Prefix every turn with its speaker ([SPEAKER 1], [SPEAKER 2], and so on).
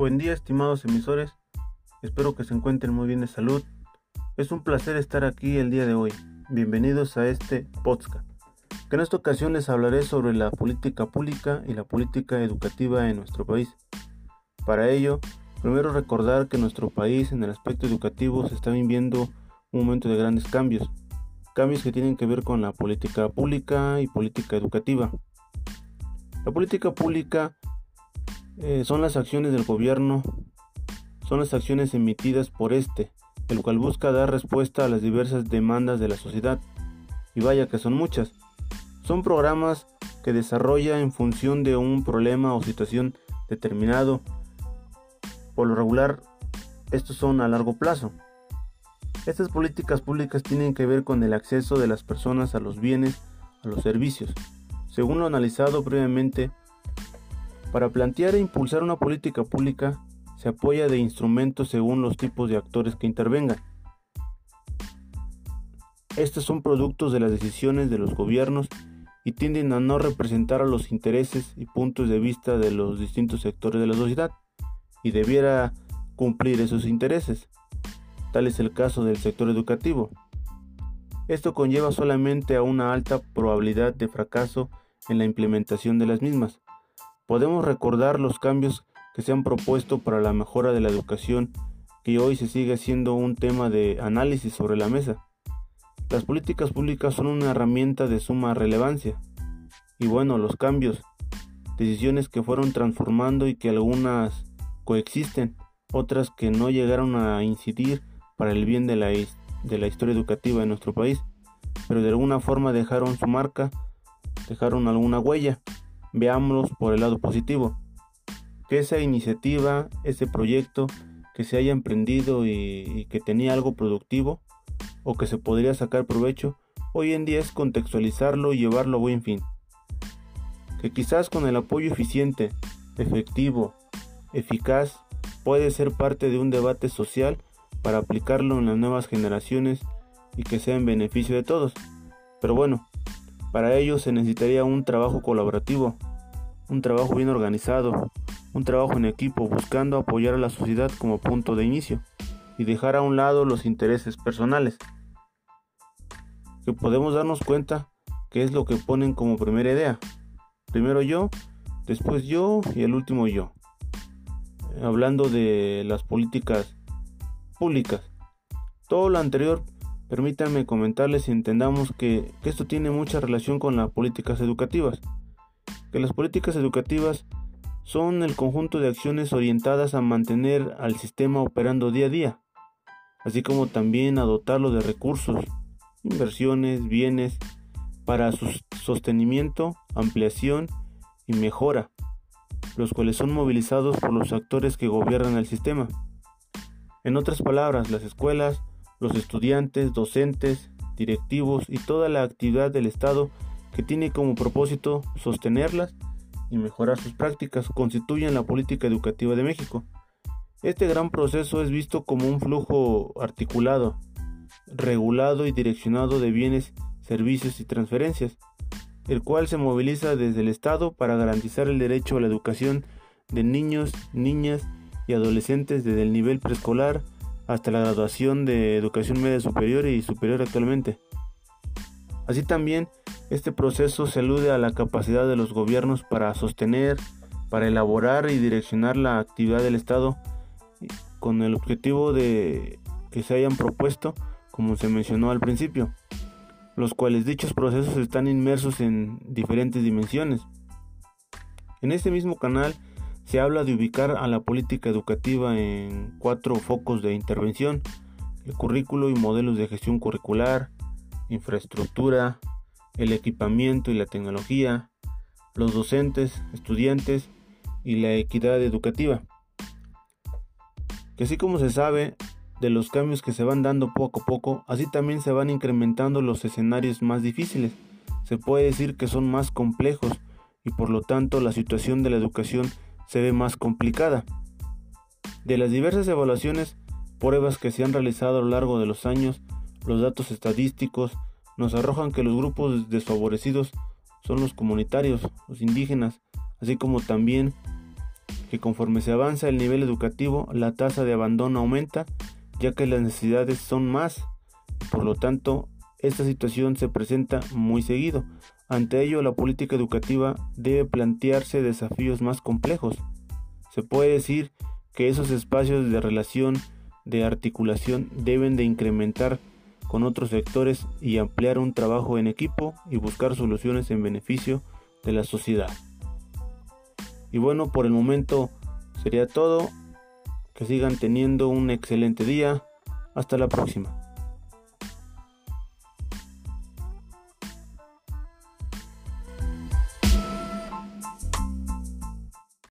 [SPEAKER 1] Buen día estimados emisores, espero que se encuentren muy bien de salud. Es un placer estar aquí el día de hoy. Bienvenidos a este podcast, que en esta ocasión les hablaré sobre la política pública y la política educativa en nuestro país. Para ello, primero recordar que nuestro país en el aspecto educativo se está viviendo un momento de grandes cambios, cambios que tienen que ver con la política pública y política educativa. La política pública eh, son las acciones del gobierno, son las acciones emitidas por este, el cual busca dar respuesta a las diversas demandas de la sociedad. Y vaya que son muchas. Son programas que desarrolla en función de un problema o situación determinado. Por lo regular, estos son a largo plazo. Estas políticas públicas tienen que ver con el acceso de las personas a los bienes, a los servicios. Según lo analizado previamente, para plantear e impulsar una política pública se apoya de instrumentos según los tipos de actores que intervengan. Estos son productos de las decisiones de los gobiernos y tienden a no representar a los intereses y puntos de vista de los distintos sectores de la sociedad y debiera cumplir esos intereses. Tal es el caso del sector educativo. Esto conlleva solamente a una alta probabilidad de fracaso en la implementación de las mismas, Podemos recordar los cambios que se han propuesto para la mejora de la educación que hoy se sigue siendo un tema de análisis sobre la mesa. Las políticas públicas son una herramienta de suma relevancia. Y bueno, los cambios, decisiones que fueron transformando y que algunas coexisten, otras que no llegaron a incidir para el bien de la, historia educativa de nuestro país, pero de alguna forma dejaron su marca, dejaron alguna huella. Veámoslos por el lado positivo. Que esa iniciativa, ese proyecto que se haya emprendido y, que tenía algo productivo o que se podría sacar provecho, hoy en día es contextualizarlo y llevarlo a buen fin. Que quizás con el apoyo eficiente, efectivo, eficaz, puede ser parte de un debate social para aplicarlo en las nuevas generaciones y que sea en beneficio de todos. Pero bueno, para ello se necesitaría un trabajo colaborativo, un trabajo bien organizado, un trabajo en equipo buscando apoyar a la sociedad como punto de inicio y dejar a un lado los intereses personales. Que podemos darnos cuenta que es lo que ponen como primera idea. Primero yo, después yo y el último yo. Hablando de las políticas públicas. Todo lo anterior Permítanme comentarles y entendamos que, esto tiene mucha relación con las políticas educativas. Que las políticas educativas son el conjunto de acciones orientadas a mantener al sistema operando día a día, así como también a dotarlo de recursos, inversiones, bienes, para su sostenimiento, ampliación y mejora, los cuales son movilizados por los actores que gobiernan el sistema. En otras palabras, las escuelas, los estudiantes, docentes, directivos y toda la actividad del Estado que tiene como propósito sostenerlas y mejorar sus prácticas constituyen la política educativa de México. Este gran proceso es visto como un flujo articulado, regulado y direccionado de bienes, servicios y transferencias, el cual se moviliza desde el Estado para garantizar el derecho a la educación de niños, niñas y adolescentes desde el nivel preescolar hasta la graduación de educación media superior y superior actualmente. Así también, este proceso se alude a la capacidad de los gobiernos para sostener, para elaborar y direccionar la actividad del Estado con el objetivo de que se hayan propuesto, como se mencionó al principio, los cuales dichos procesos están inmersos en diferentes dimensiones. En este mismo canal se habla de ubicar a la política educativa en cuatro focos de intervención, el currículo y modelos de gestión curricular, infraestructura, el equipamiento y la tecnología, los docentes, estudiantes y la equidad educativa. Que así como se sabe de los cambios que se van dando poco a poco, así también se van incrementando los escenarios más difíciles. Se puede decir que son más complejos y por lo tanto la situación de la educación se ve más complicada. De las diversas evaluaciones, pruebas que se han realizado a lo largo de los años, los datos estadísticos nos arrojan que los grupos desfavorecidos son los comunitarios, los indígenas, así como también que conforme se avanza el nivel educativo, la tasa de abandono aumenta, ya que las necesidades son más, por lo tanto, esta situación se presenta muy seguido. Ante ello, la política educativa debe plantearse desafíos más complejos. Se puede decir que esos espacios de relación, de articulación, deben de incrementar con otros sectores y ampliar un trabajo en equipo y buscar soluciones en beneficio de la sociedad. Y bueno, por el momento sería todo. Que sigan teniendo un excelente día. Hasta la próxima.